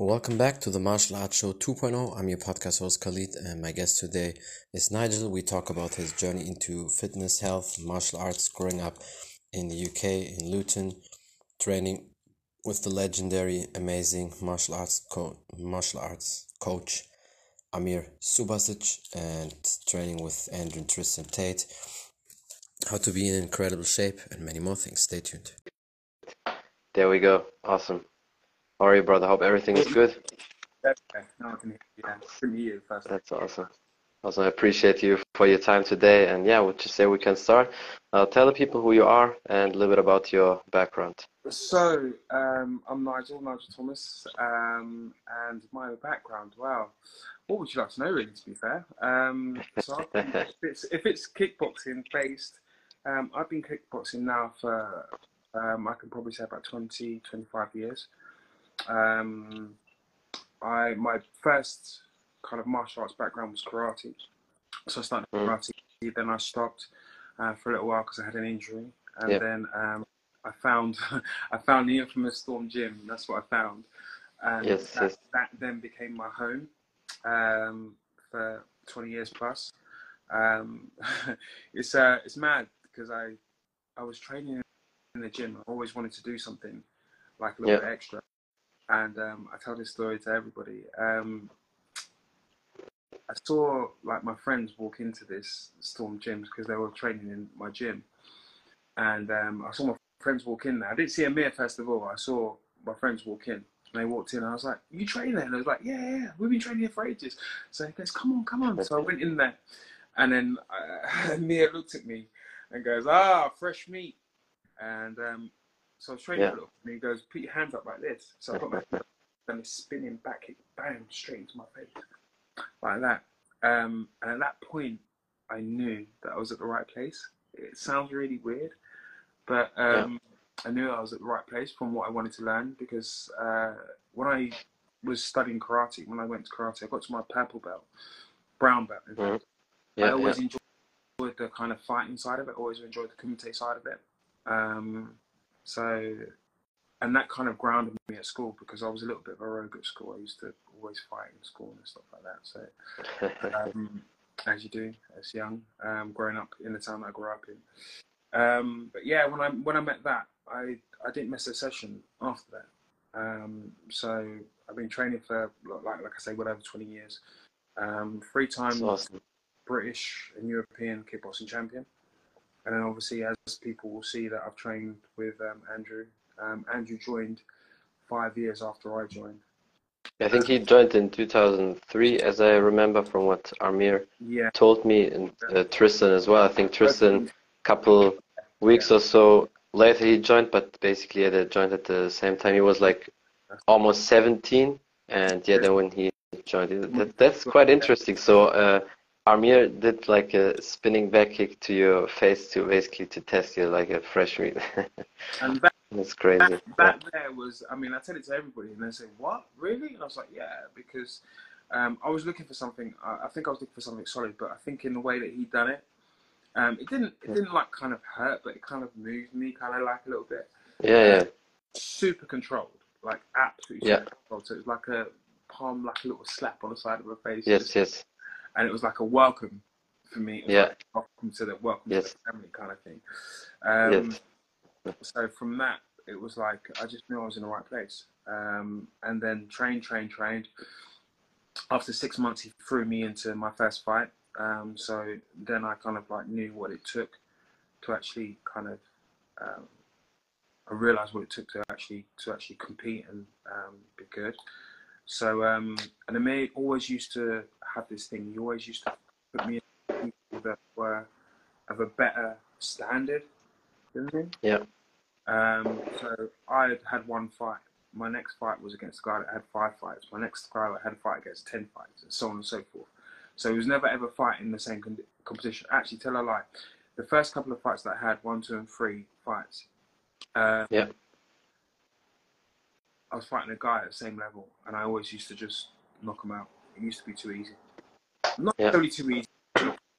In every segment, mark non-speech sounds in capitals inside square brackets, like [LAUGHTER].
Welcome back to the Martial Arts Show 2.0. I'm your podcast host Khalid, and my guest today is Nigel. We talk about his journey into fitness, health, martial arts, growing up in the UK, in Luton, training with the legendary, amazing martial arts co- martial arts coach Amir Subasic, and training with Andrew and Tristan Tate. How to be in incredible shape, and many more things. Stay tuned. There we go. Awesome. How are you, brother? Hope everything is good. Okay, now I can hear you. Yeah, hear you first. That's awesome. Also, I appreciate you for your time today. And yeah, would you say we can start? Uh, tell the people who you are and a little bit about your background. So, um, I'm Nigel, Nigel Thomas, um, and my background, wow. What would you like to know, really, to be fair? Um, so [LAUGHS] if, it's, if it's kickboxing based, um, I've been kickboxing now for, um, I can probably say about 20, 25 years. Um, I my first kind of martial arts background was karate, so I started Mm. karate. Then I stopped uh, for a little while because I had an injury, and Yep. then um, I found [LAUGHS] I found the infamous Storm Gym. That's what I found, and Yes, that, yes. that then became my home um, for 20 years plus. Um, [LAUGHS] it's uh, it's mad because I I was training in the gym. I always wanted to do something like a little Yeah. bit extra, and um, I tell this story to everybody. Um, I saw like my friends walk into this Storm Gyms because they were training in my gym, and um, I saw my friends walk in there. I didn't see Amir first of all. I saw my friends walk in. And they walked in, and I was like, "You train there?" And I was like, "Yeah, yeah, we've been training here for ages." So he goes, "Come on, come on." So I went in there, and then uh, [LAUGHS] Amir looked at me and goes, "Ah, fresh meat." And um, so training Yeah. little, and he goes, "Put your hands up like this." So I put my hands [LAUGHS] up, and it's spinning back, kick, bam, straight into my face, like that. Um, and at that point, I knew that I was at the right place. It sounds really weird, but um, I knew I was at the right place from what I wanted to learn because uh, when I was studying karate, when I went to karate, I got to my purple belt, brown belt. in fact. Mhm. Yeah, I always yeah. enjoyed the kind of fighting side of it. Always enjoyed the kumite side of it. Um, so, and that kind of grounded me at school because I was a little bit of a rogue at school. I used to always fight in school and stuff like that. So, [LAUGHS] um, as you do as young, um, growing up in the town that I grew up in. Um, but yeah, when I when I met that, I I didn't miss a session after that. Um, so I've been training for like like I say, whatever, twenty years. Um, three times awesome. British and European kickboxing champion. And then obviously, as people will see that I've trained with um, Andrew. Um, Andrew joined five years after I joined. I think he joined in 2003, as I remember from what Amir Yeah. told me, and uh, Tristan as well. I think Tristan, a couple weeks or so later, he joined, but basically yeah, they joined at the same time. He was like almost 17, and yeah, then when he joined, that, that's quite interesting. So uh, Amir did like a spinning back kick to your face to basically to test you like a fresh meat. [LAUGHS] And that, That's crazy. that, Yeah. that there was, I mean, I tell it to everybody, and they say, "What, really?" And I was like, "Yeah," because um, I was looking for something. I, I think I was looking for something solid, but I think in the way that he done it, um, it didn't, it didn't like kind of hurt, but it kind of moved me, kind of like a little bit. Yeah, yeah. super controlled, like absolutely Yeah. super controlled. So it was like a palm, like a little slap on the side of her face. Yes, yes. And it was like a welcome for me. Yeah. like, welcome to the welcome Yes. to the family kind of thing. Um, Yes. So from that, it was like I just knew I was in the right place. Um, and then train, train, trained. After six months, he threw me into my first fight. Um, so then I kind of like knew what it took to actually kind of um, I realised what it took to actually to actually compete and um, be good. So um, and Amir always used to have this thing. He always used to put me in people that were of a better standard than me. Yeah. Um, so I had had one fight. My next fight was against a guy that had five fights. My next guy that had a fight against ten fights, and so on and so forth. So he was never ever fighting the same con- competition. Actually, tell a lie. The first couple of fights that I had, one, two, and three fights, uh, Yeah. I was fighting a guy at the same level, and I always used to just knock him out. It used to be too easy. Not Yeah. necessarily too easy.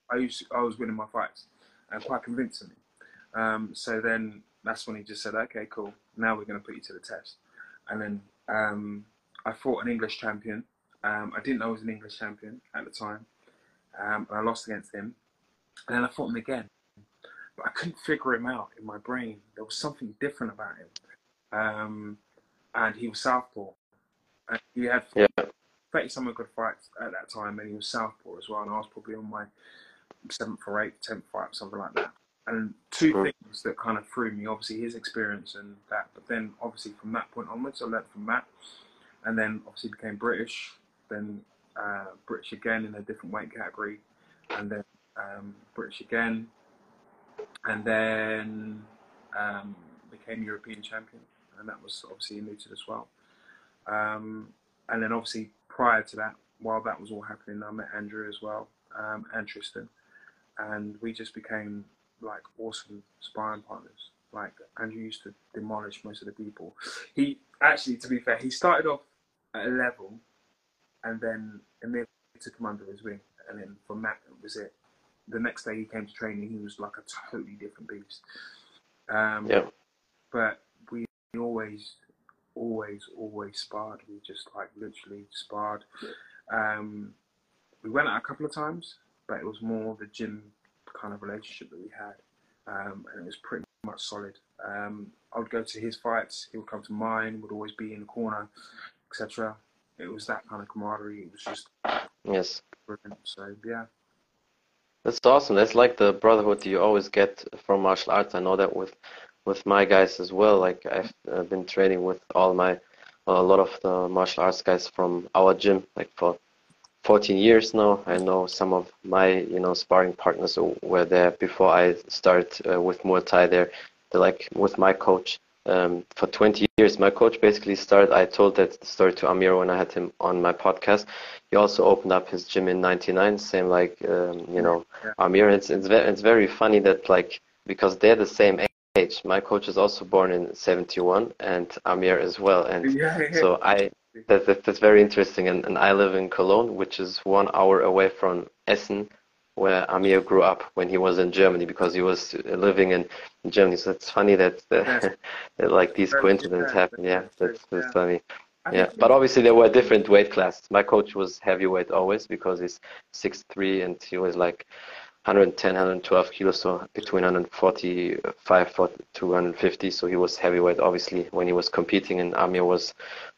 I used to, I was winning my fights, and quite convincingly. Um, so then that's when he just said, "Okay, cool. Now we're going to put you to the test." And then um, I fought an English champion. Um, I didn't know he was an English champion at the time, um, and I lost against him. And then I fought him again, but I couldn't figure him out in my brain. There was something different about him, um, and he was southpaw. And he had Yeah. 30 some good fights at that time, and he was southpaw as well. And I was probably on my seventh or eighth, tenth fight, something like that. And two Mhm. things that kind of threw me obviously his experience and that, but then obviously from that point onwards, I learned from Matt, and then obviously became British, then uh, British again in a different weight category, and then um, British again, and then um, became European champion, and that was obviously mooted as well. Um, and then obviously prior to that, while that was all happening, I met Andrew as well, um, and Tristan, and we just became like awesome sparring partners. Like Andrew used to demolish most of the people. He actually, to be fair, he started off at a level, and then Amir took him under his wing, and then from that it was it. The next day he came to training, he was like a totally different beast. Um, Yeah. But we always, always, always sparred. We just like literally sparred. Um, we went out a couple of times, but it was more the gym kind of relationship that we had, um, and it was pretty much solid. Um, I would go to his fights, he would come to mine, would always be in the corner, etc. It was that kind of camaraderie. It was just Yes. brilliant. So yeah, That's awesome. That's like the brotherhood you always get from martial arts. I know that with with my guys as well. Like I've uh, been training with all my a lot of the martial arts guys from our gym like for 14 years now. I know some of my you know sparring partners were there before I started uh, with Muay Thai. They're they're like with my coach um, for 20 years. My coach basically started. I told that story to Amir when I had him on my podcast. He also opened up his gym in '99, same like um, you know. Amir. It's it's very it's very funny that like because they're the same age. My coach is also born in '71, and Amir as well. And yeah, yeah. so I that, that that's very interesting. And and I live in Cologne, which is one hour away from Essen, where Amir grew up when he was in Germany because he was living in Germany. So it's funny that, uh, [LAUGHS] that like these coincidences happen. Yeah, that's that's yeah. funny. I Yeah, but obviously there were different weight classes. My coach was heavyweight always because he's six three and he was like 110, 112 kilos, so between 145 for- to 150. So he was heavyweight obviously when he was competing, and Amir was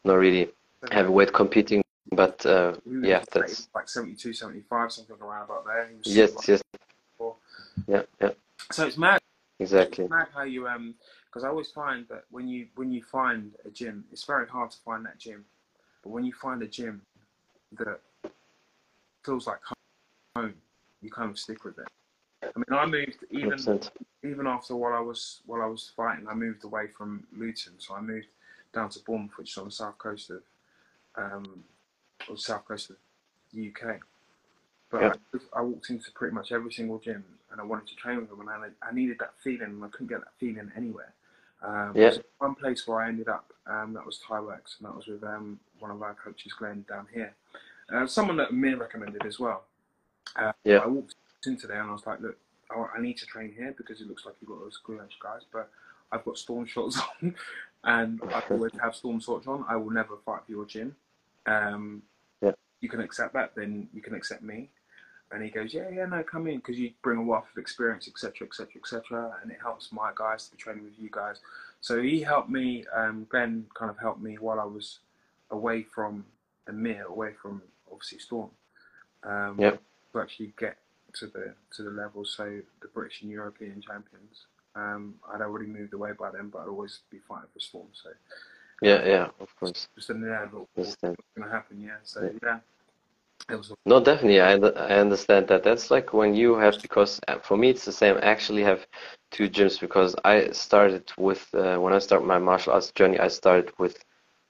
not really heavyweight competing. But uh, yeah, that's like 72, 75, something around about there. Yes, yes, yeah, yeah, So it's mad. exactly. It's mad how you um because I always find that when you when you find a gym, it's very hard to find that gym. But when you find a gym that feels like home, you kind of stick with it. I mean, I moved even 100%. even after while I was while I was fighting, I moved away from Luton, so I moved down to Bournemouth, which is on the south coast of um, or south coast of the UK. But Yeah. I, I walked into pretty much every single gym, and I wanted to train with them, and I, I needed that feeling, and I couldn't get that feeling anywhere. Um, Yeah. One place where I ended up, um, that was Thai Works, and that was with um, one of our coaches, Glenn, down here. Uh, someone that Amir recommended as well. Uh, Yeah. I walked into there and I was like, look, I, I need to train here because it looks like you've got those edge guys, but I've got storm shorts [LAUGHS] on and I always have storm shorts on. I will never fight for your gym. Um, Yeah. You can accept that, then you can accept me. And he goes, yeah, yeah, no, come in because you bring a wealth of experience, etc., etc., etc., and it helps my guys to be training with you guys. So he helped me. Um, Glenn kind of helped me while I was away from Amir, away from obviously Storm. Um, Yep. To actually get to the to the level. So the British and European champions. Um, I'd already moved away by then, but I'd always be fighting for Storm. So Yeah, yeah, of course. just in there, what, what's going to happen? Yeah. So yeah, it was. No, definitely. I, I understand that. That's like when you have, because uh, for me it's the same. I actually have two gyms because I started with, uh, when I started my martial arts journey, I started with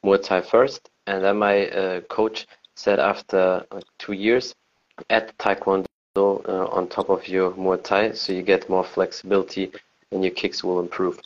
Muay Thai first. And then my uh, coach said after like two years, add Taekwondo uh, on top of your Muay Thai so you get more flexibility and your kicks will improve.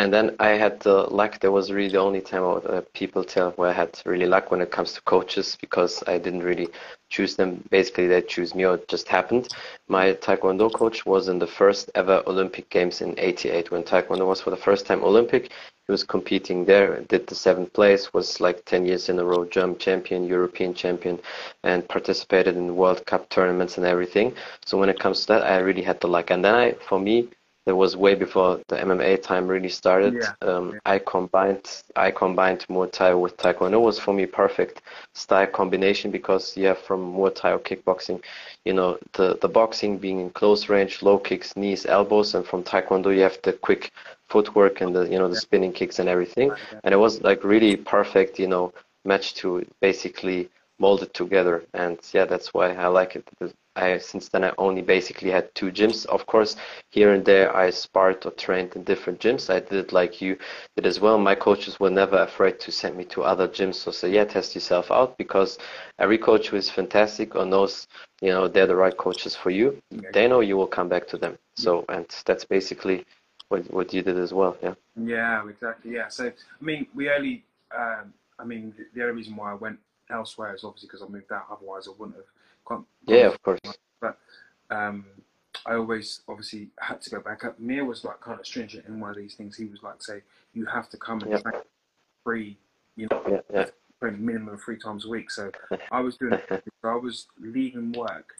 And then I had the luck. That was really the only time would, uh, people tell where I had really luck when it comes to coaches because I didn't really choose them. Basically, they choose me or it just happened. My Taekwondo coach was in the first ever Olympic Games in '88 when Taekwondo was for the first time Olympic. He was competing there, did the seventh place, was like 10 years in a row German champion, European champion, and participated in World Cup tournaments and everything. So when it comes to that, I really had the luck. And then I, for me, that was way before the MMA time really started. Yeah. Um, Yeah. I combined I combined Muay Thai with Taekwondo. It was for me perfect style combination because yeah, from Muay Thai or kickboxing, you know, the the boxing being in close range, low kicks, knees, elbows, and from Taekwondo you have the quick footwork and the you know the spinning kicks and everything. Yeah. And it was like really perfect, you know, match to basically mold it together. And yeah, that's why I like it. I since then I only basically had two gyms. Of course, here and there I sparred or trained in different gyms. I did it like you did as well. My coaches were never afraid to send me to other gyms or say, yeah, test yourself out because every coach who is fantastic or knows, you know, they're the right coaches for you, they know you will come back to them. So, and that's basically what, what you did as well. Yeah. Yeah, exactly. Yeah. So, I mean, we only, um, I mean, the, the only reason why I went elsewhere is obviously because I moved out. Otherwise, I wouldn't have gone. Yeah, of course. But um, I always obviously had to go back up. Mir was like kind of stringent in one of these things. He was like, say, you have to come and Yeah. train free, you know, Yeah, yeah. minimum three times a week. So I was doing [LAUGHS] it. I was leaving work.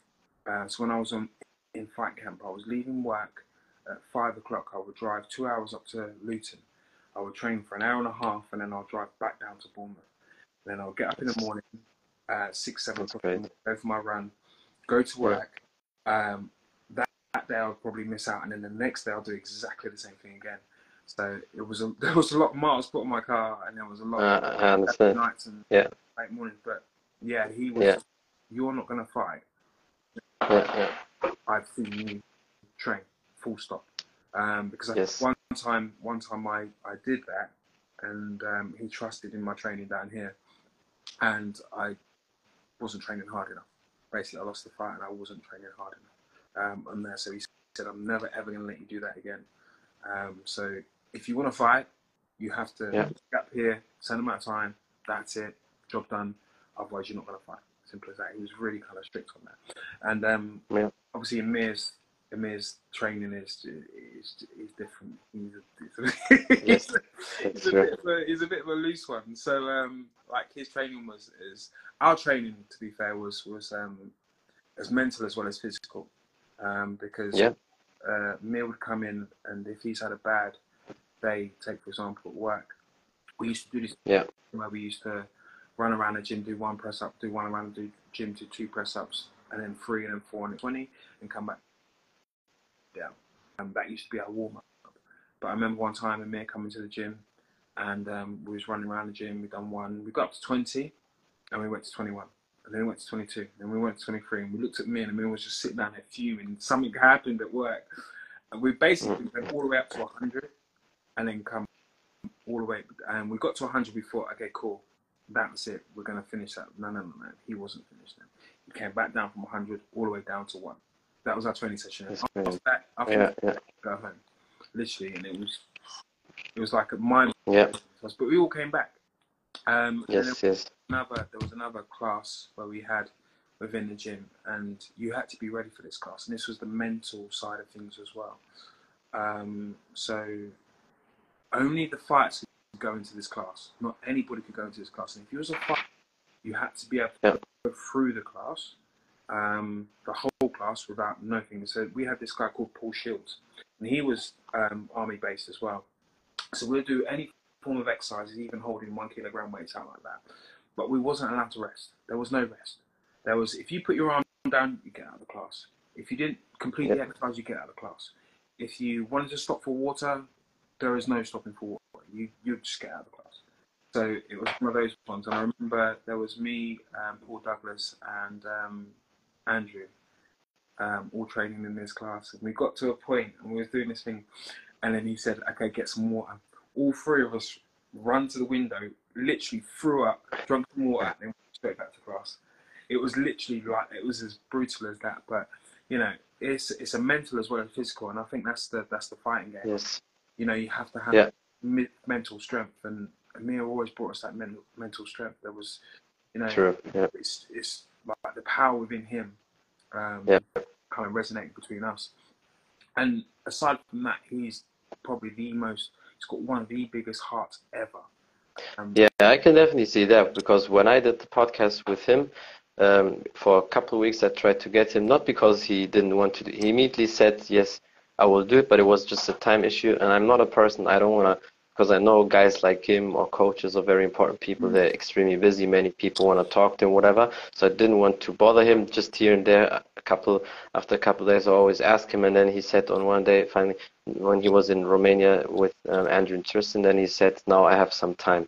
Uh, so when I was on in fight camp, I was leaving work at five o'clock. I would drive two hours up to Luton. I would train for an hour and a half, and then I'll drive back down to Bournemouth. Then I'll get up in the morning, uh, six, seven o'clock, in the great. morning, go for my run, go to Yeah. work. Um, that, that day I'll probably miss out, and then the next day I'll do exactly the same thing again. So it was a, [LAUGHS] there was a lot of miles put on my car, and there was a lot Uh, of nights and Yeah. late mornings. But yeah, he was. Yeah. You're not going to fight. Yeah, yeah. I've seen you train. Full stop. Um, because I, one time, one time I, I did that, and um, he trusted in my training down here, and I wasn't training hard enough. Basically, I lost the fight, and I wasn't training hard enough. Um, and there, so he said, "I'm never ever going to let you do that again." Um, so if you want to fight, you have to Yeah. get up here, certain amount of time. That's it, job done. Otherwise, you're not going to fight. Simple as that. He was really kind of strict on that. And um, Yeah. obviously, Amir's Amir's training is is, is different. He's a, he's [LAUGHS] Yes, a, he's, a bit of a, he's a bit of a loose one. So um, like his training was is our training to be fair was was um, as mental as well as physical. Um, because Yeah. uh, Mir would come in and if he's had a bad day, take for example at work, we used to do this Yeah. where we used to run around the gym, do one press up, do one around the gym, do two press ups, and then three and then four and then 20, and come back down. And that used to be our warm up. But I remember one time Amir coming to the gym and um, we was running around the gym, we done one, we got up to 20 and we went to 21. And then we went to 22, and we went to 23, and we looked at me, and Amir was just sitting down there fuming. Something happened at work. And we basically went all the way up to 100 and then come all the way. And we got to 100, we thought, okay, cool, that's it, we're going to finish that. No, no, no, no, he wasn't finished then. He came back down from 100 all the way down to 1. That was our training session. After that, after Yeah, that, yeah, go home, literally, and it was it was like a mind yeah. But we all came back. Um, Yes, yes. another there was another class where we had within the gym and you had to be ready for this class and this was the mental side of things as well um, so only the fighters could go into this class not anybody could go into this class and if you was a fighter you had to be able to go through the class um, the whole class without nothing so we had this guy called Paul Shields and he was um, army based as well so we'll do any form of exercises, even holding one kilogram weights out like that. But we wasn't allowed to rest. There was no rest. There was if you put your arm down, you get out of the class. If you didn't complete the exercise, you get out of the class. If you wanted to stop for water, there is no stopping for water. You you just get out of the class. So it was one of those ones. And I remember there was me, um, Paul Douglas, and um, Andrew, um, all training in this class. And we got to a point and we was doing this thing, and then he said, "Okay, get some water." All three of us run to the window, literally threw up, drunk some water, and then straight back to class. It was literally like it was as brutal as that. But you know, it's it's a mental as well as physical, and I think that's the that's the fighting game. Yes. You know, you have to have Yeah. mental strength, and Amir always brought us that mental mental strength. There was, you know, True. Yeah. it's it's like the power within him, um, Yeah. kind of resonating between us. And aside from that, he's probably the most. He's got one of the biggest hearts ever. Um, Yeah, I can definitely see that because when I did the podcast with him, um, for a couple of weeks, I tried to get him, not because he didn't want to, do, he immediately said, Yes, I will do it, but it was just a time issue. And I'm not a person, I don't want to, because I know guys like him or coaches are very important people. Mm. They're extremely busy. Many people want to talk to him, whatever. So I didn't want to bother him just here and there. Couple, after a couple of days, I always ask him. And then he said on one day, finally, when he was in Romania with um, Andrew and Tristan, then he said, Now I have some time.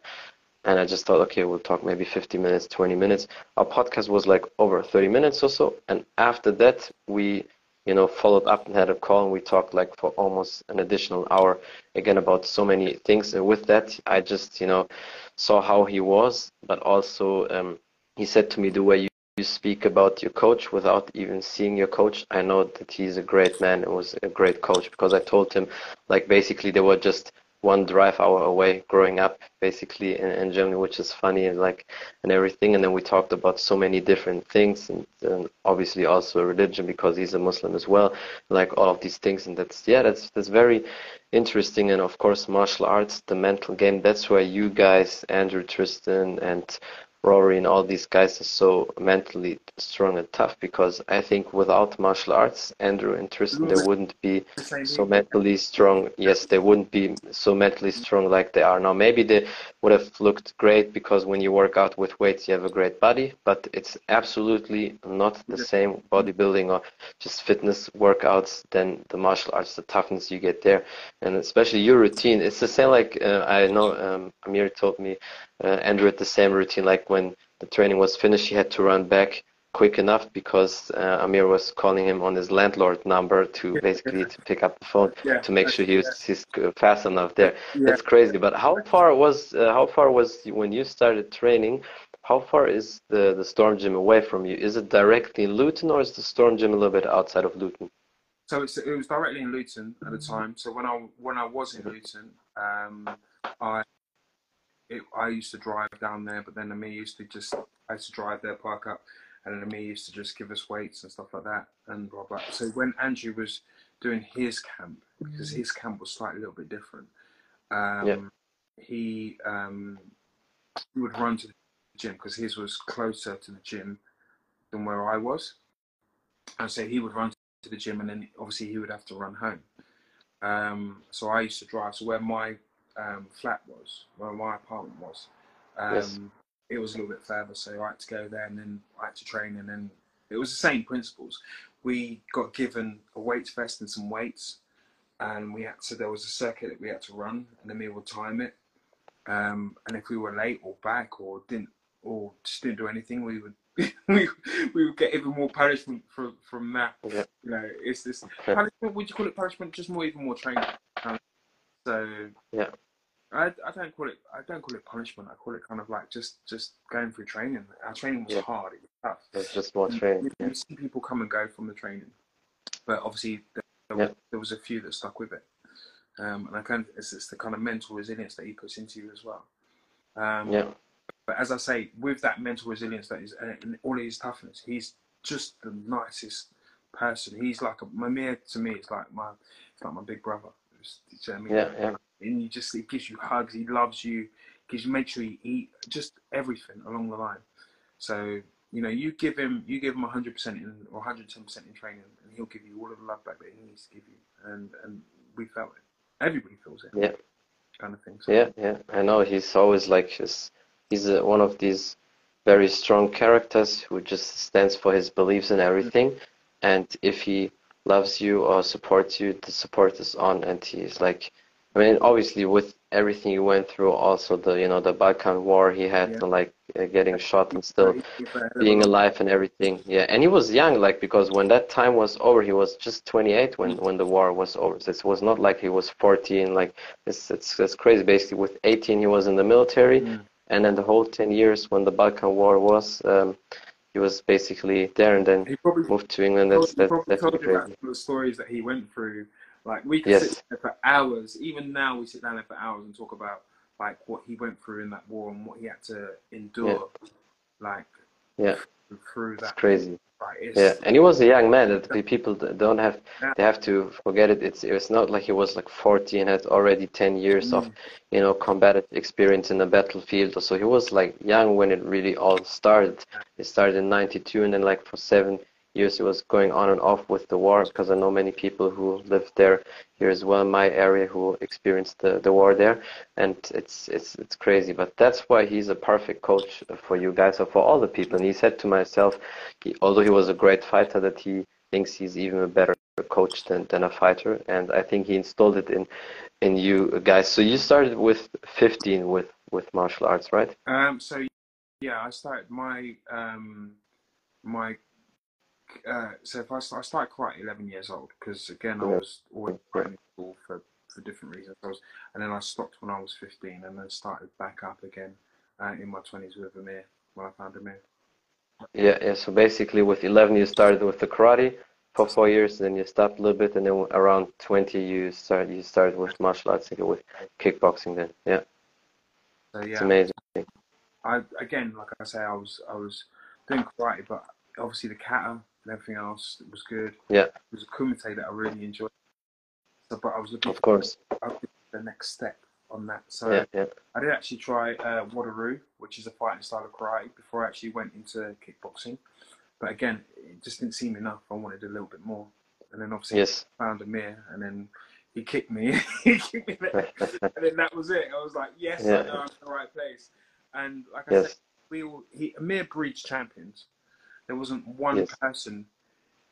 And I just thought, okay, we'll talk maybe 50 minutes, 20 minutes. Our podcast was like over 30 minutes or so. And after that, we, you know, followed up and had a call and we talked like for almost an additional hour again about so many things. And with that, I just, you know, saw how he was, but also um, he said to me, the way you, you speak about your coach without even seeing your coach, I know that he's a great man and was a great coach because I told him, like, basically, they were just one drive hour away growing up basically in, in Germany, which is funny and like and everything. And then we talked about so many different things and, and obviously also religion because he's a Muslim as well, like all of these things. And that's yeah, that's that's very interesting. And of course, martial arts, the mental game. That's where you guys, Andrew, Tristan, and Rory and all these guys are so mentally strong and tough because I think without martial arts, Andrew and Tristan, they wouldn't be so mentally strong. Yes, they wouldn't be so mentally strong like they are now. Maybe they would have looked great because when you work out with weights, you have a great body, but it's absolutely not the same bodybuilding or just fitness workouts than the martial arts, the toughness you get there, and especially your routine. It's the same like uh, I know um, Amir told me, uh, Andrew had the same routine. Like when the training was finished, he had to run back quick enough because uh, Amir was calling him on his landlord number to basically to pick up the phone Yeah, to make sure he was yeah. he's fast enough there. Yeah. That's crazy. But how far was uh, how far was when you started training? How far is the the Storm Gym away from you? Is it directly in Luton or is the Storm Gym a little bit outside of Luton? So it's, it was directly in Luton at the time. So when I when I was in Luton, um, I it, I used to drive down there, but then Amir used to just I used to drive there, park up, and then Amir used to just give us weights and stuff like that, and blah blah. So when Andrew was doing his camp, because his camp was slightly a little bit different, um, Yeah. he um, he would run to the gym because his was closer to the gym than where I was, and so he would run to the gym, and then obviously he would have to run home. Um, so I used to drive. So where my um, flat was, where my apartment was, um, Yes. it was a little bit further. So I had to go there, and then I had to train, and then it was the same principles. We got given a weights vest and some weights, and we had to. There was a circuit that we had to run, and then we would time it. Um, and if we were late or back or didn't or just didn't do anything, we would [LAUGHS] we, we would get even more punishment from from that. Yeah. You know, it's this Okay. punishment. Would you call it punishment? Just more, even more training. Um, so Yeah. I, I don't call it I don't call it punishment. I call it kind of like just just going through training. Our training was Yeah. hard. It was tough. It's just more training. You, Yeah. you see people come and go from the training, but obviously there, there, Yeah. was, there was a few that stuck with it. Um, and I kind of, it's, it's the kind of mental resilience that he puts into you as well. Um, Yeah. But as I say, with that mental resilience that is, and all his toughness, he's just the nicest person. He's like a Mamir to me. It's like my, it's like my big brother. It's, you know what I mean? Yeah. Yeah. And you just it gives you hugs. He loves you. Gives you make sure you eat just everything along the line. So you know you give him you give him 100 percent in or 110 percent in training, and he'll give you all of the love back that he needs to give you. And and we felt it. Everybody feels it. Yeah. Kind of thing. So, Yeah, yeah, I know. He's always like his, he's uh, one of these very strong characters who just stands for his beliefs and everything. And if he loves you or supports you, the support is on. And he's like, I mean, obviously with everything he went through, also the you know the Balkan War he had, Yeah. and like uh, getting shot and still being alive and everything. Yeah, and he was young, like because when that time was over, he was just 28 when when the war was over. So it was not like he was 40 and like it's it's it's crazy. Basically, with 18 he was in the military, Mm. and then the whole 10 years when the Balkan War was, um, he was basically there, and then He probably moved to England. That's that's probably that's crazy. the stories that he went through Like we could Yes. sit there for hours. Even now, we sit down there for hours and talk about like what he went through in that war and what he had to endure. Like Yeah. through It's that. crazy. Like, it's, Yeah, and he was a young man. That the people don't have Yeah. they have to forget it. It's it's not like he was like 40 and had already 10 years of Mm. you know combative experience in the battlefield. So he was like young when it really all started. It started in 92 and then like for seven years it was going on and off with the war because I know many people who lived there here as well in my area who experienced the, the war there. And it's it's it's crazy but that's why he's a perfect coach for you guys or for all the people. And he said to myself he, although he was a great fighter that he thinks he's even a better coach than, than a fighter. And I think he installed it in in you guys. So you started with 15 with with martial arts right? Um, so yeah, I started my um, my uh, so if I, I started karate at 11 years old because again I was always in school for, for different reasons. I was, and then I stopped when I was 15 and then started back up again uh, in my 20s with Amir when I found Amir. Yeah, yeah. So basically, with 11, you started with the karate for four years, then you stopped a little bit, and then around 20, you started you started with martial arts, like with kickboxing. Then, yeah, So it's yeah, amazing. I again like I say I was I was doing karate, but obviously the kata and everything else was good. Yeah. It was a kumite that I really enjoyed. So, but I was looking Of course. for the next step on that. So Yeah, yeah, I did actually try uh, Wado-ryu, which is a fighting style of karate, before I actually went into kickboxing. But again, it just didn't seem enough. I wanted a little bit more. And then obviously yes, I found Amir, and then he kicked me. [LAUGHS] he kicked me there. [LAUGHS] and then that was it. I was like, yes, Yeah. I know I'm in the right place. And like I yes, said, we all, he, Amir breeds champions. There wasn't one Yes. person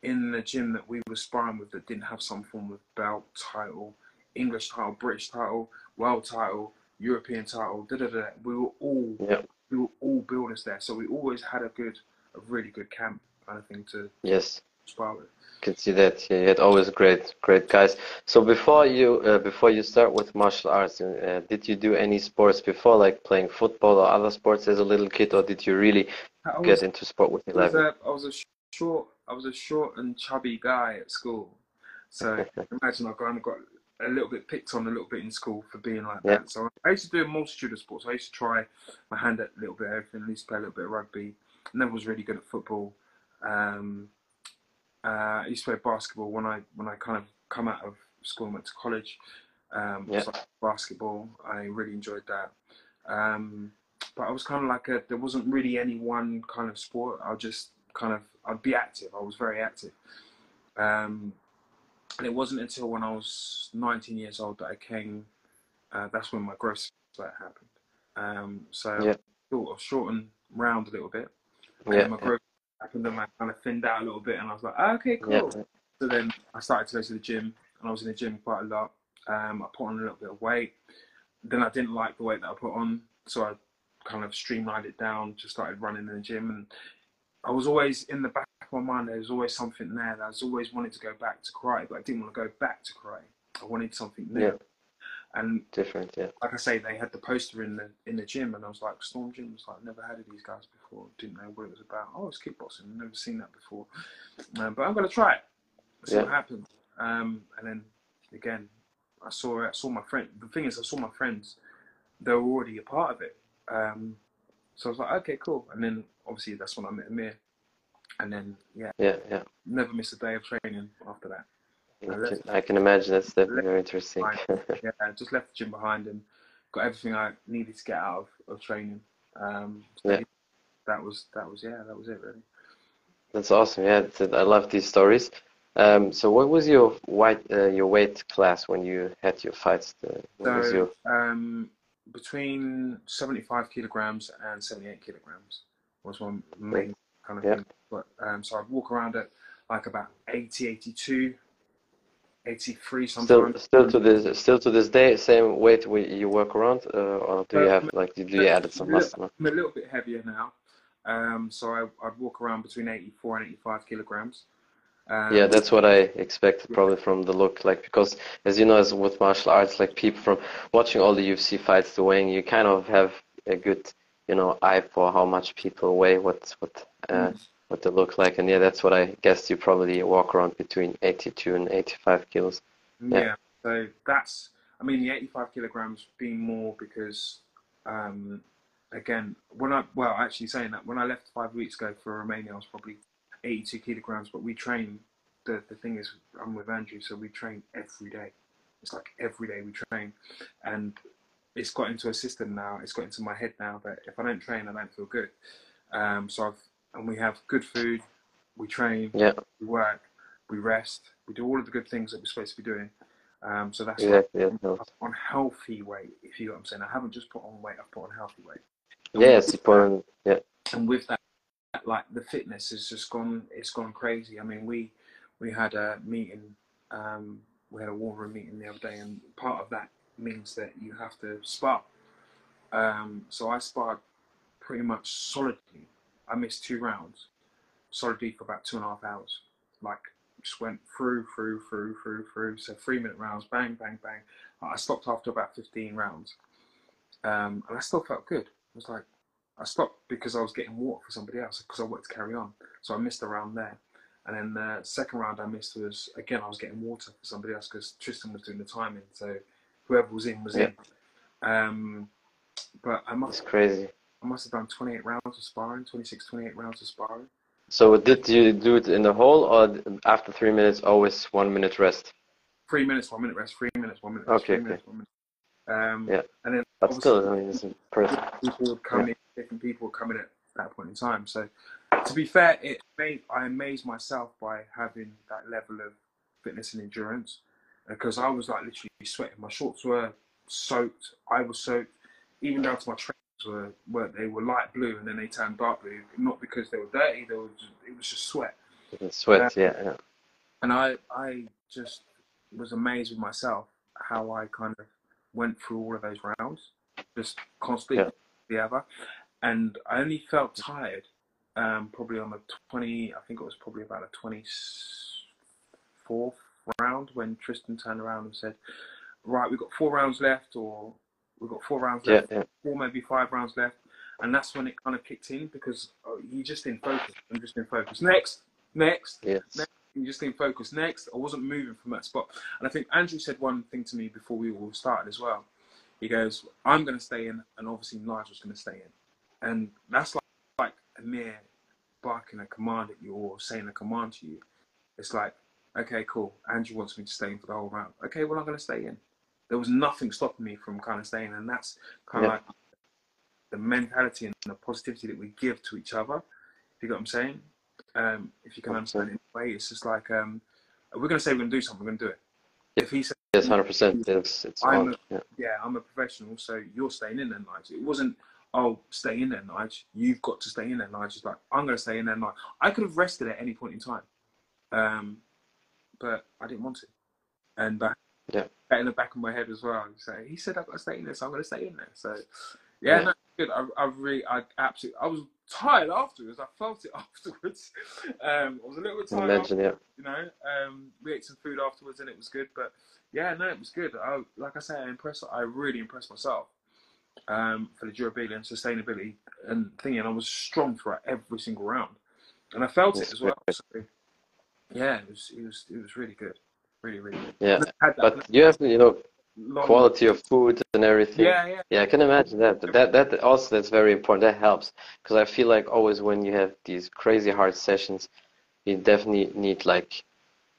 in the gym that we were sparring with that didn't have some form of belt, title, English title, British title, world title, European title. Da da da. We were all yeah, we were all builders there, so we always had a good, a really good camp kind of thing to yes. spar with. Can see that. You had always great, great guys. So before you uh, before you start with martial arts, uh, did you do any sports before, like playing football or other sports as a little kid, or did you really was, get into sport with I was 11? a, I was a short, I was a short and chubby guy at school. So [LAUGHS] imagine I kind of got a little bit picked on a little bit in school for being like Yeah. that. So I used to do a multitude of sports. I used to try my hand at a little bit of everything. I used to play a little bit of rugby. Never was really good at football. Um, uh, I used to play basketball when I when I kind of come out of school and went to college. Um, Yeah. so basketball, I really enjoyed that. Um, but I was kind of like a, there wasn't really any one kind of sport. I just kind of I'd be active. I was very active. Um, and it wasn't until when I was 19 years old that I came. Uh, that's when my growth spurt happened. Um, so Yeah. sort of short and round a little bit. Yeah, my growth and I kind of thinned out a little bit, and I was like, "Ah, okay, cool. yeah, So then I started to go to the gym, and I was in the gym quite a lot. Um, I put on a little bit of weight. Then I didn't like the weight that I put on, so I kind of streamlined it down. Just started running in the gym, and I was always in the back of my mind. There was always something there. That I was always wanted to go back to karate, but I didn't want to go back to karate. I wanted something new. Yeah. And different. Yeah, like I say, they had the poster in the in the gym, and I was like, Storm Gym was like, never heard of these guys before. Didn't know what it was about. Oh, it's kickboxing. Never seen that before. Um, but I'm gonna try it. See what Yeah. happens. Um, and then again, I saw I saw my friend. The thing is, I saw my friends. They were already a part of it. Um, so I was like, okay, cool. And then obviously that's when I met Amir. And then yeah, yeah, yeah. never missed a day of training after that. I can, I can imagine that's definitely very interesting. [LAUGHS] Yeah, I just left the gym behind and got everything I needed to get out of, of training. Um, so Yeah. that was that was yeah, that was it really. That's awesome. Yeah, I love these stories. Um, so what was your weight uh, your weight class when you had your fights? Was So your um, between seventy five kilograms and seventy eight kilograms was my main kind of Yeah. thing. But um, so I'd walk around at like about 80, 82, 83 still sometimes. still to this still to this day same weight we, you work around, uh, or do you Uh, have like do you added some I'm a little- muscle? I'm a little bit heavier now. Um, so I, I'd walk around between 84 and 85 kilograms. Um, Yeah, that's what I expected probably from the look, like because as you know, as with martial arts, like people from watching all the UFC fights, the weighing, you kind of have a good, you know, eye for how much people weigh, what what uh, what they look like, and yeah, that's what I guess you probably walk around between 82 and 85 kilos. Yeah. Yeah. So that's, I mean, the 85 kilograms being more because, um, again, when I, well, actually saying that, when I left five weeks ago for Romania, I was probably 82 kilograms, but we train, the, the thing is, I'm with Andrew, so we train every day. It's like every day we train. And it's got into a system now, it's got into my head now that if I don't train, I don't feel good. Um, so I've, and we have good food, we train, Yeah. we work, we rest, we do all of the good things that we're supposed to be doing. Um, so that's like Exactly. Yeah. no. on healthy weight, if you know what I'm saying. I haven't just put on weight, I've put on healthy weight. Yeah, it's important. Yeah. And with that, like the fitness has just gone, it's gone crazy. I mean, we we had a meeting, um, we had a war room meeting the other day, and part of that means that you have to spar. Um, so I sparred pretty much solidly. I missed two rounds, solidly for about two and a half hours. Like just went through, through, through, through, through. So three minute rounds, bang, bang, bang. I stopped after about 15 rounds. Um, and I still felt good. I was like, I stopped because I was getting water for somebody else because I wanted to carry on. So I missed a round there. And then the second round I missed was, again, I was getting water for somebody else because Tristan was doing the timing. So whoever was in was in. Um, but I It's must, crazy. I must have done 28 rounds of sparring, 26, 28 rounds of sparring. So did you do it in the whole or after three minutes, always one minute rest? Three minutes, one minute rest, three minutes, one minute rest, Okay, three okay. minutes, one minute. Um, Yeah. And then But still, I mean, it's impressive. people would come in, different people would come in at that point in time. So, to be fair, it made I amazed myself by having that level of fitness and endurance because I was like literally sweating. My shorts were soaked. I was soaked, even down to my trainers were were they were light blue and then they turned dark blue. Not because they were dirty. They were just, it was just sweat. Sweat. Yeah. yeah. And I I just was amazed with myself how I kind of went through all of those rounds, just constantly Yeah. the other. And I only felt tired um, probably on the 20, I think it was probably about a 24th round when Tristan turned around and said, Right, we've got four rounds left, or we've got four rounds Yeah. left, Yeah. four, maybe five rounds left. And that's when it kind of kicked in because oh, you just didn't focus. I'm just in focus. Next, next, Yes. you just didn't focus. Next, I wasn't moving from that spot. And I think Andrew said one thing to me before we all started as well. He goes, I'm going to stay in, and obviously Nigel's going to stay in. And that's like, like Amir barking a command at you or saying a command to you. It's like, okay, cool. Andrew wants me to stay in for the whole round. Okay, well, I'm going to stay in. There was nothing stopping me from kind of staying. And that's kind of Yeah. like the mentality and the positivity that we give to each other. If you got what I'm saying? Um, if you can understand it in a way, it's just like um, we're going to say we're going to do something, we're going to do it. If he said, Yes. Hundred percent. It's it's I'm on. Yeah. yeah, I'm a professional, so you're staying in there, Nigel. It wasn't, oh, stay in there, Nigel. You've got to stay in there, Nigel. It's like, I'm going to stay in there, Nigel. I could have rested at any point in time, um, but I didn't want to. And uh, Yeah. that in the back of my head as well. So he said I've got to stay in there, so I'm going to stay in there. So yeah, Yeah. no, good. I, I really, I absolutely, I was tired afterwards. I felt it [LAUGHS] afterwards. Um, I was a little bit tired. Imagine. Yeah. you know. Um, we ate some food afterwards and it was good. But yeah, no, it was good. I, like I say, I impressed. I really impressed myself um, for the durability and sustainability and thing, and I was strong throughout every single round, and I felt it as well. So, yeah, it was it was it was really good, really really good. Yeah. And I had that But you have you know long- quality of food and everything. Yeah, yeah, Yeah, I can imagine that. But that that also that's very important. That helps because I feel like always when you have these crazy hard sessions, you definitely need like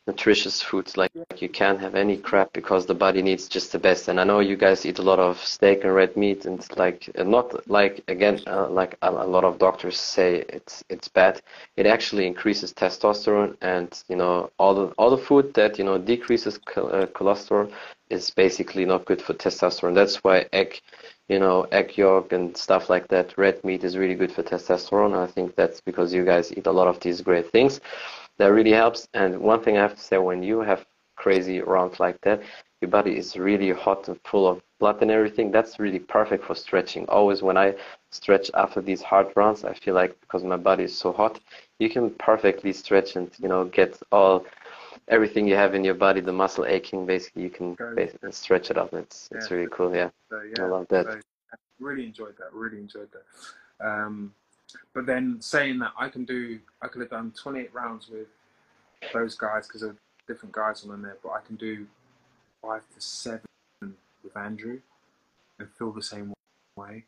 nutritious foods. Like you can't have any crap because the body needs just the best. And I know you guys eat a lot of steak and red meat, and it's like not like again uh, like a, a lot of doctors say it's it's bad. It actually increases testosterone, and you know all the all the food that you know decreases uh, cholesterol is basically not good for testosterone. That's why egg, you know, egg yolk and stuff like that. Red meat is really good for testosterone. I think that's because you guys eat a lot of these great things. That really helps. And one thing I have to say, when you have crazy rounds like that, your body is really hot and full of blood and everything. That's really perfect for stretching. Always when I stretch after these hard rounds, I feel like because my body is so hot, you can perfectly stretch and you know get all everything you have in your body, the muscle aching, basically you can basically stretch it up. It's it's really cool. Yeah, So I love that. so really enjoyed that. Really enjoyed that. Um, but then saying that I can do, I could have done 28 rounds with those guys because there were different guys on there, but I can do five to seven with Andrew and feel the same way,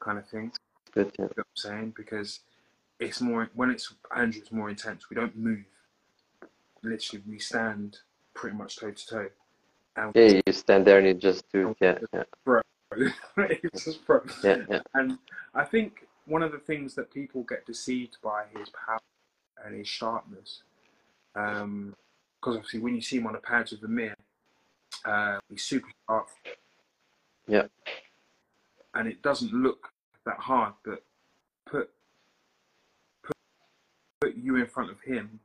kind of thing. Good, yeah. You know what I'm saying? Because it's more when it's Andrew, it's more intense. We don't move. Literally, we stand pretty much toe to toe. And Yeah, you stand there and you just do, yeah, yeah, [LAUGHS] it's just bro. yeah, yeah. And I think one of the things that people get deceived by his power and his sharpness, because obviously when you see him on the pads of the mirror, uh, he's super sharp. Yeah. And it doesn't look that hard, but put put put you in front of him,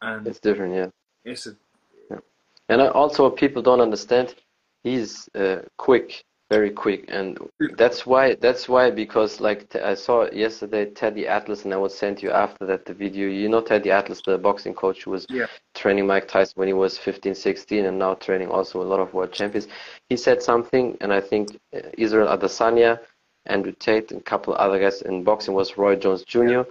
and It's different, yeah. it's a And also, what people don't understand, he's uh, quick, very quick, and that's why. That's why because like t- I saw yesterday Teddy Atlas, and I would send you after that the video. You know Teddy Atlas, the boxing coach who was Yeah. training Mike Tyson when he was 15, 16, and now training also a lot of world champions. He said something, and I think uh, Israel Adesanya, Andrew Tate, and a couple other guys in boxing was Roy Jones Jr.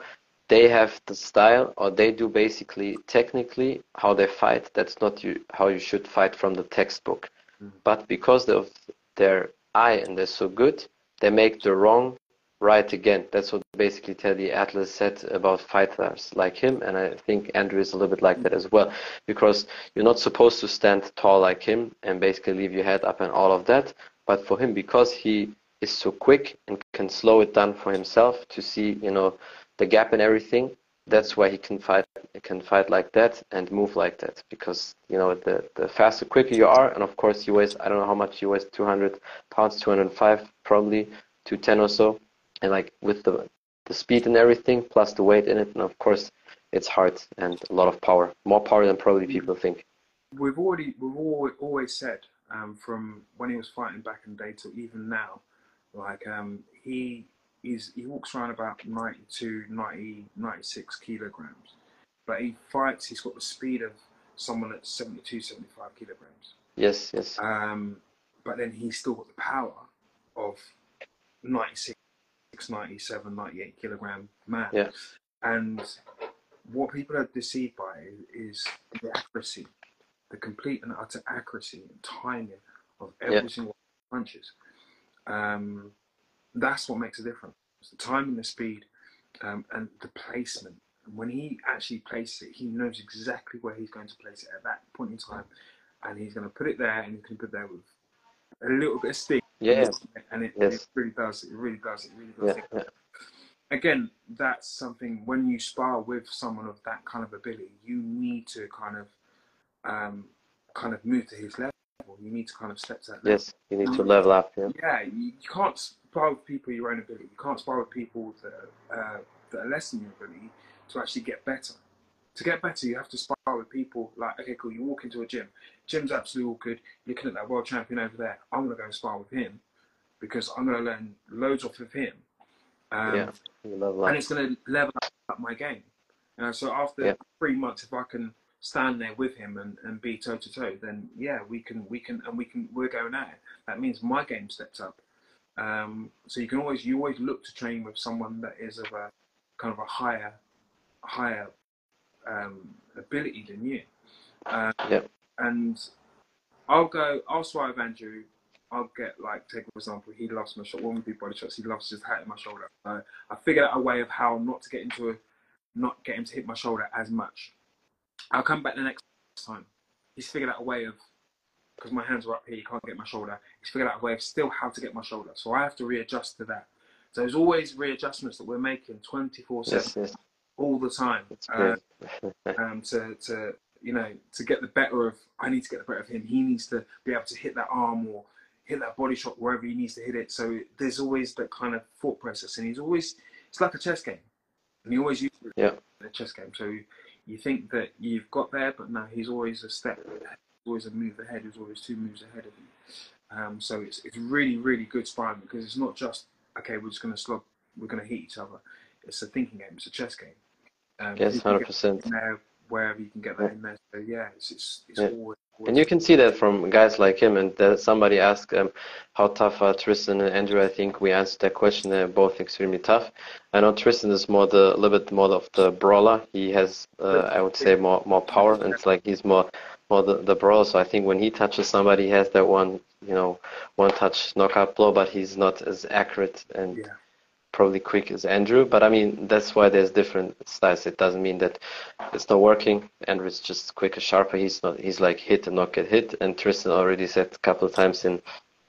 They have the style, or they do basically technically how they fight. That's not you how you should fight from the textbook. Mhm. But because of their eye and they're so good, they make the wrong right again. That's what basically Teddy Atlas said about fighters like him, and I think Andrew is a little bit like that as well. Because you're not supposed to stand tall like him and basically leave your head up and all of that. But for him, because he is so quick and can slow it down for himself to see, you know, the gap and everything, that's why he can fight can fight like that and move like that. Because you know the the faster quicker you are and of course he weighs I don't know how much he weighs 200 pounds 205 probably 210 or so. And like with the the speed and everything plus the weight in it and of course it's hard and a lot of power. More power than probably people think. We've already we've always, always said um, from when he was fighting back in the day to even now, like um, he is he walks around about 92, 90, 96 kilograms, but he fights. He's got the speed of someone at 72, 75 kilograms. yes yes Um, but then he's still got the power of 96, 97, 98 kilogram man. Yeah. And what people are deceived by is the accuracy, the complete and utter accuracy and timing of every Yeah. single punches. Um, that's what makes a difference. The timing, the speed, um, and the placement. And when he actually places it, he knows exactly where he's going to place it at that point in time, and he's going to put it there, and he can put it there with a little bit of steam. yeah and it, Yes. it really does. It really does. It really does. yeah, yeah. Again, that's something when you spar with someone of that kind of ability, you need to kind of, um, kind of move to his level. You need to kind of step to that. level. yes you need to level up yeah Yeah, you, you can't spar with people your own ability. You can't spar with people that, uh, that are less than your ability to actually get better. To get better, you have to spar with people like, okay, cool, you walk into a gym. Gym's absolutely all good. Looking at that world champion over there. I'm going to go and spar with him because I'm going to learn loads off of him. Um, yeah and it's going to level up my game. You know, so after Yeah. three months, if I can stand there with him and, and be toe to toe, then yeah, we can we can and we can we're going at it. That means my game steps up. Um, so you can always you always look to train with someone that is of a kind of a higher higher um, ability than you. Um, Yep. And I'll go. I'll swallow Andrew. I'll get like take for example, he loves my shot. One of the body shots, he loves just hitting my shoulder. So I figured out a way of how not to get into a, not get him to hit my shoulder as much. I'll come back the next time. He's figured out a way of, because my hands are up here, he can't get my shoulder. He's figured out a way of still how to get my shoulder. So I have to readjust to that. So there's always readjustments that we're making 24 yes 7 yes all the time. Uh, um, to, to you know to get the better of I need to get the better of him. He needs to be able to hit that arm or hit that body shot wherever he needs to hit it. So there's always that kind of thought process, and he's always it's like a chess game, and he always uses it Yeah. a chess game. So you think that you've got there, but no, he's always a step, always a move ahead. He's always two moves ahead of you. Um, so it's it's really really good sparring because it's not just okay we're just going to slog, we're going to hit each other. It's a thinking game. It's a chess game. Um, yes you can get 100% in there wherever you can get that in there. So yeah, it's it's, it's Yeah. always, always And you can see that from guys like him. And uh, somebody asked um, how tough are Tristan and Andrew. I think we answered that question. They're both extremely tough. I know Tristan is more the a little bit more of the brawler. He has, uh, I would say, more more power. And it's like he's more well the the brawl. So I think when he touches somebody, he has that one you know one touch knockout blow, but he's not as accurate and Yeah. probably quick as Andrew. But I mean that's why there's different styles. It doesn't mean that it's not working. Andrew's just quicker, sharper. He's not. He's like hit and not get hit. And Tristan already said a couple of times in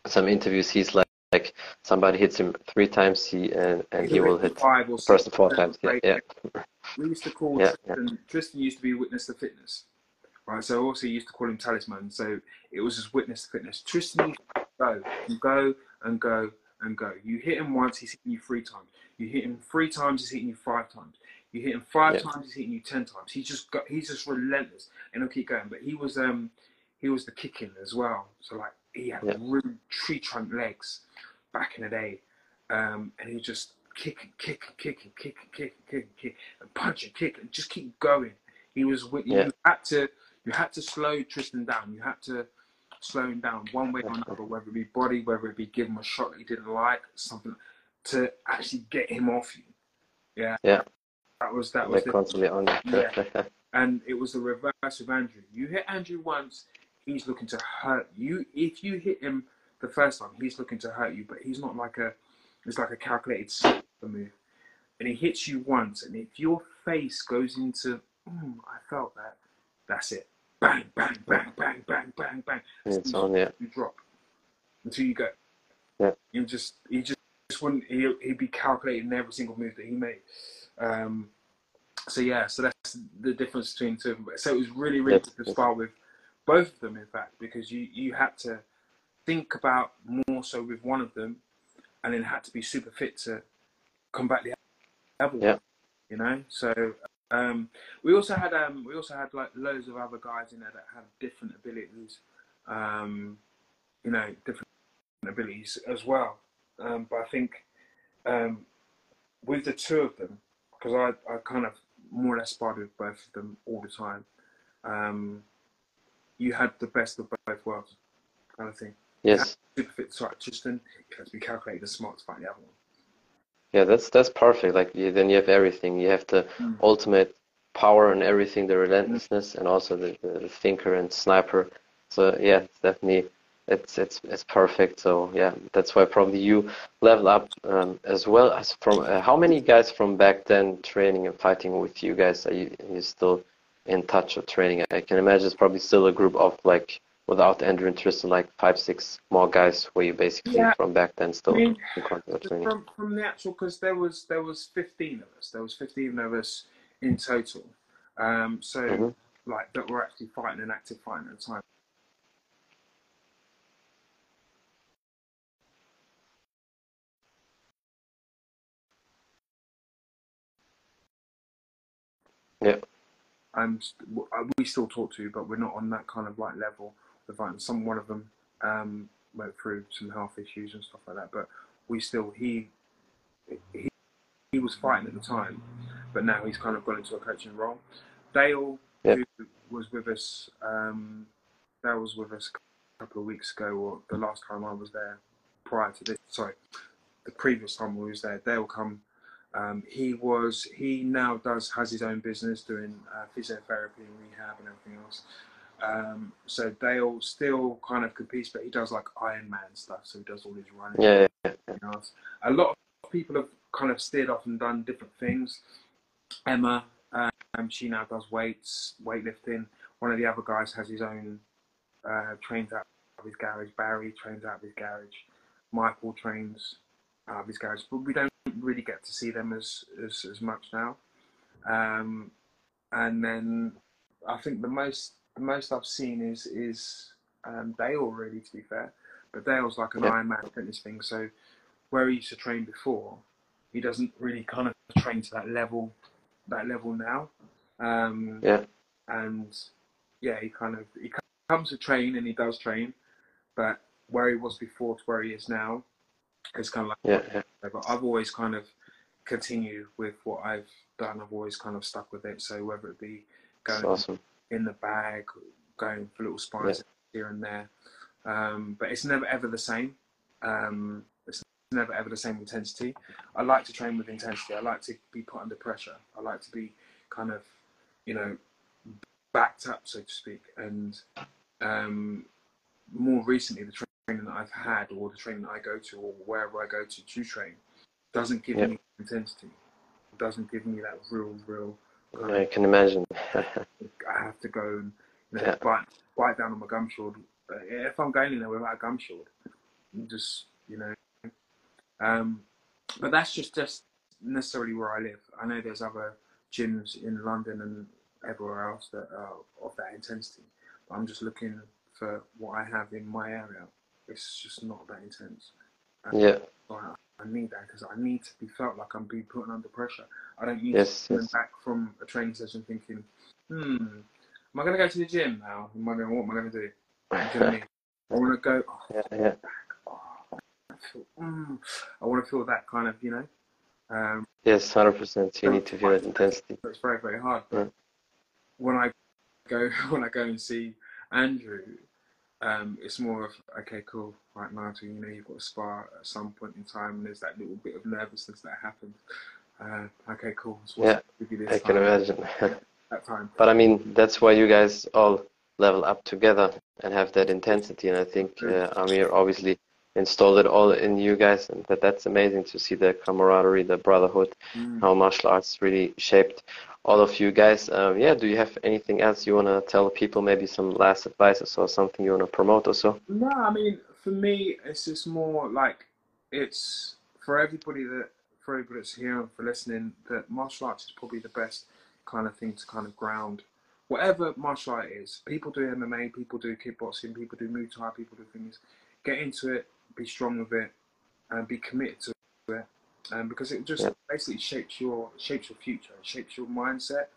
some interviews, he's like. Like somebody hits him three times, he and, and He's he will hit five or person four times. Yeah, yeah, We used to call [LAUGHS] Yeah, Tristan, Tristan used to be witness to fitness, right? So I also used to call him talisman. So it was just witness to fitness. Tristan go and go and go and go. You hit him once, he's hitting you three times. You hit him three times, he's hitting you five times. You hit him five Yeah. times, he's hitting you ten times. He's just got, he's just relentless, and he'll keep going. But he was um he was the kicking as well. So like he had Yeah. rude tree trunk legs back in the day, um, and he just kick and kick and kick and kick and kick and kick and kick and punch and kick and just keep going. He was with Yeah. you had to you had to slow Tristan down. You had to slow him down one way or another, whether it be body, whether it be give him a shot that he didn't like, something to actually get him off you. Yeah. Yeah. That was that was like the constantly on. Yeah. [LAUGHS] and it was the reverse of Andrew. You hit Andrew once, he's looking to hurt you. If you hit him the first time, he's looking to hurt you, but he's not like a, it's like a calculated move. And he hits you once, and if your face goes into, mm, I felt that, that's it. Bang, bang, bang, bang, bang, bang, bang. it's on. Yeah, You drop until you go. Yeah. You just, he just, just wouldn't, he, he'd be calculating every single move that he made. Um, so yeah, so that's the difference between two of them. So it was really, really good to spar with both of them, in fact, because you you had to think about more so with one of them, and then had to be super fit to combat the other Yeah. one. You know, so um, we also had um, we also had like loads of other guys in there that had different abilities. Um, you know, different abilities as well. Um, but I think um, with the two of them, because I, I kind of more or less sparred with both of them all the time, um, you had the best of both worlds, kind of thing. yes, Super fit fight Tristan, you had to be calculated and smart to fight the other one. Yeah. That's that's perfect. Like you, then you have everything. You have the Mm. ultimate power and everything, the relentlessness, and also the, the, the thinker and sniper. So yeah, it's definitely it's it's it's perfect. So yeah, that's why probably you level up um, as well as from uh, how many guys from back then training and fighting with you guys are you, are you still in touch or training? I can imagine it's probably still a group of like without Andrew and Tristan, like five six more guys where you basically Yeah. from back then still I mean, in contact training. From, from the actual, because there was there was fifteen of us. There was fifteen of us in total. Um, so Mhm. like that were actually fighting and active fighting at the time. Yeah. And st- uh, we still talk to, you but we're not on that kind of like level. We're fighting. Some one of them um, went through some health issues and stuff like that, but we still he he he was fighting at the time, but now he's kind of gone into a coaching role. Dale, Yeah. who was with us, um, Dale was with us a couple of weeks ago, or the last time I was there, prior to this. Sorry, the previous time we was there. Dale come. Um, he was he now does has his own business doing uh, physiotherapy and rehab and everything else. Um, so Dale still kind of competes, but he does like Iron Man stuff. So he does all his running. Yeah, yeah, else. A lot of people have kind of steered off and done different things. Emma, um, she now does weights, weightlifting. One of the other guys has his own, uh, trains out of his garage. Barry trains out of his garage. Michael trains out of his garage. But we don't really get to see them as, as, as much now. Um, and then I think the most the most I've seen is is um, Dale really to be fair, but Dale's like an Yeah. Ironman fitness thing. So where he used to train before, he doesn't really kind of train to that level that level now. Um, Yeah. And yeah, he kind of he comes to train and he does train, but where he was before to where he is now, it's kind of like yeah, yeah. but I've always kind of continued with what I've done. I've always kind of stuck with it. So whether it be going awesome. In the bag, going for little spines here and there, um, but it's never ever the same. Um, it's never ever the same intensity. I like to train with intensity. I like to be put under pressure. I like to be kind of, you know, backed up, so to speak. And um, more recently, the training that I've had, or the training that I go to, or wherever I go to to train, doesn't give me intensity. It doesn't give me that real, real. I can imagine. [LAUGHS] I have to go and you know, Yeah. bite, bite down on my gum shield. If I'm going in there without a gum shield, just you know. Um, but that's just just necessarily where I live. I know there's other gyms in London and everywhere else that are of that intensity. But I'm just looking for what I have in my area. It's just not that intense. And yeah. I, I need that because I need to be felt like I'm being put under pressure. I don't need Yes, to come yes. back from a training session thinking, hmm, am I going to go to the gym now? Am I gonna, what am I going to do? You know what I want to go. Oh, [LAUGHS] yeah, yeah. oh, I feel, mm, I want to feel that kind of, you know. Um, Yes, hundred percent. You need to feel that intensity. it's very, very hard. But when I go, [LAUGHS] when I go and see Andrew, um, it's more of okay, cool. Right, Nigel, you know you've got a spar at some point in time, and there's that little bit of nervousness that happens. Uh, okay, cool. So Yeah, what's give this I can imagine. [LAUGHS] that time. But I mean, that's why you guys all level up together and have that intensity. And I think uh, Amir obviously installed it all in you guys, and that that's amazing to see the camaraderie, the brotherhood, Mm. how martial arts really shaped all of you guys. Um, yeah, do you have anything else you want to tell people? Maybe some last advices or something you want to promote or so? No, I mean, for me, it's just more like it's for everybody that for everybody that's here and for listening. That martial arts is probably the best kind of thing to kind of ground whatever martial art is. People do MMA, people do kickboxing, people do Muay Thai, people do things. Get into it, be strong with it, and be committed to it. Um, because it just Yeah. basically shapes your shapes your future, it shapes your mindset.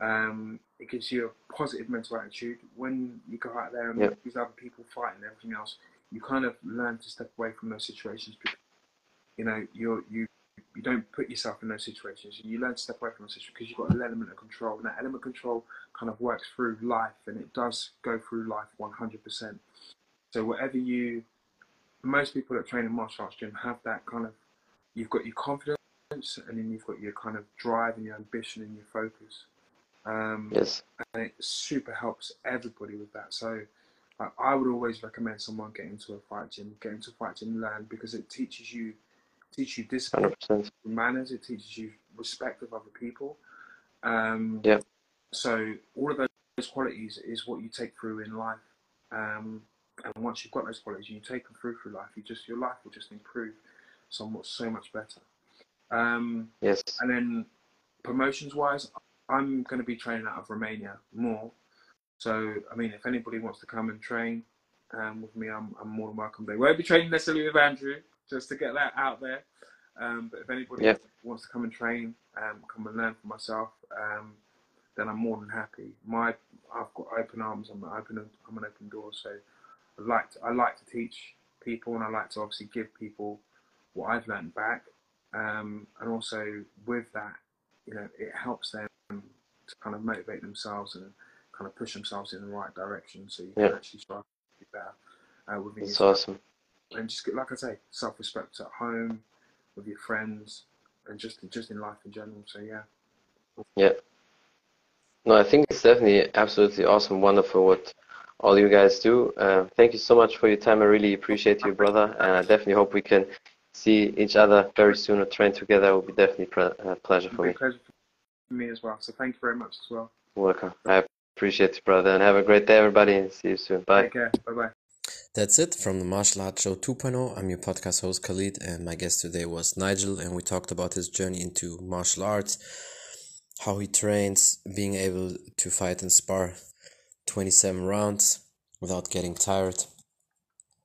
Um, it gives you a positive mental attitude. When you go out there and Yeah. these other people fight and everything else, you kind of learn to step away from those situations. Because, you know, you're you you don't put yourself in those situations. You learn to step away from those situations because you've got an element of control, and that element of control kind of works through life, and it does go through life 100%. So whatever you, most people that train in martial arts gym have that kind of, you've got your confidence, and then you've got your kind of drive and your ambition and your focus. Um, Yes. and it super helps everybody with that. So like, I would always recommend someone get into a fight gym, get into a fight gym, learn because it teaches you teaches you discipline, 100%. manners, it teaches you respect of other people. Um, Yeah. So all of those qualities is what you take through in life. Um, and once you've got those qualities, you take them through through life. You just your life will just improve somewhat so much better. Um, Yes. and then promotions wise, I'm going to be training out of Romania more. So, I mean, if anybody wants to come and train um, with me, I'm, I'm more than welcome. They won't be training necessarily with Andrew, just to get that out there. Um, but if anybody Yeah. wants to come and train, um, come and learn for myself, um, then I'm more than happy. My, I've got open arms. I'm an open. I'm an open door. So, I like to, I like to teach people, and I like to obviously give people what I've learned back. Um, and also with that, you know, it helps them to kind of motivate themselves and kind of push themselves in the right direction, so you can Yeah. actually strive to be better uh, within yourself. awesome. And just get, like I say, self-respect at home, with your friends, and just just in life in general. So yeah, Yeah. No, I think it's definitely absolutely awesome, wonderful what all you guys do. Uh, thank you so much for your time. I really appreciate you, brother, and I definitely hope we can see each other very soon or train together. It will be definitely a pleasure for me. pleasure for me as well. So thank you very much as well. Welcome. I appreciate you, brother, and have a great day, everybody, and see you soon. Bye. Take care. Bye bye. That's it from the Martial Arts Show 2.0. I'm your podcast host Khalid, and my guest today was Nigel, and we talked about his journey into martial arts, how he trains, being able to fight and spar 27 rounds without getting tired,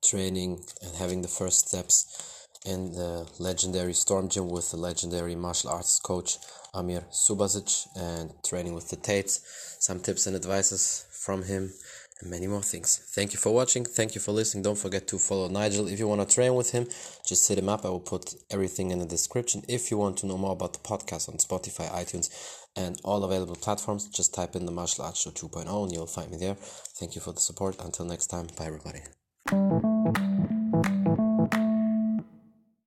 training and having the first steps in the legendary Storm Gym with the legendary martial arts coach Amir Subasic, and training with the Tates. Some tips and advices from him and many more things. Thank you for watching. Thank you for listening. Don't forget to follow Nigel. If you want to train with him, just hit him up. I will put everything in the description. If you want to know more about the podcast on Spotify, iTunes, and all available platforms, just type in the Martial Arts Show 2.0 and you'll find me there. Thank you for the support. Until next time, bye everybody.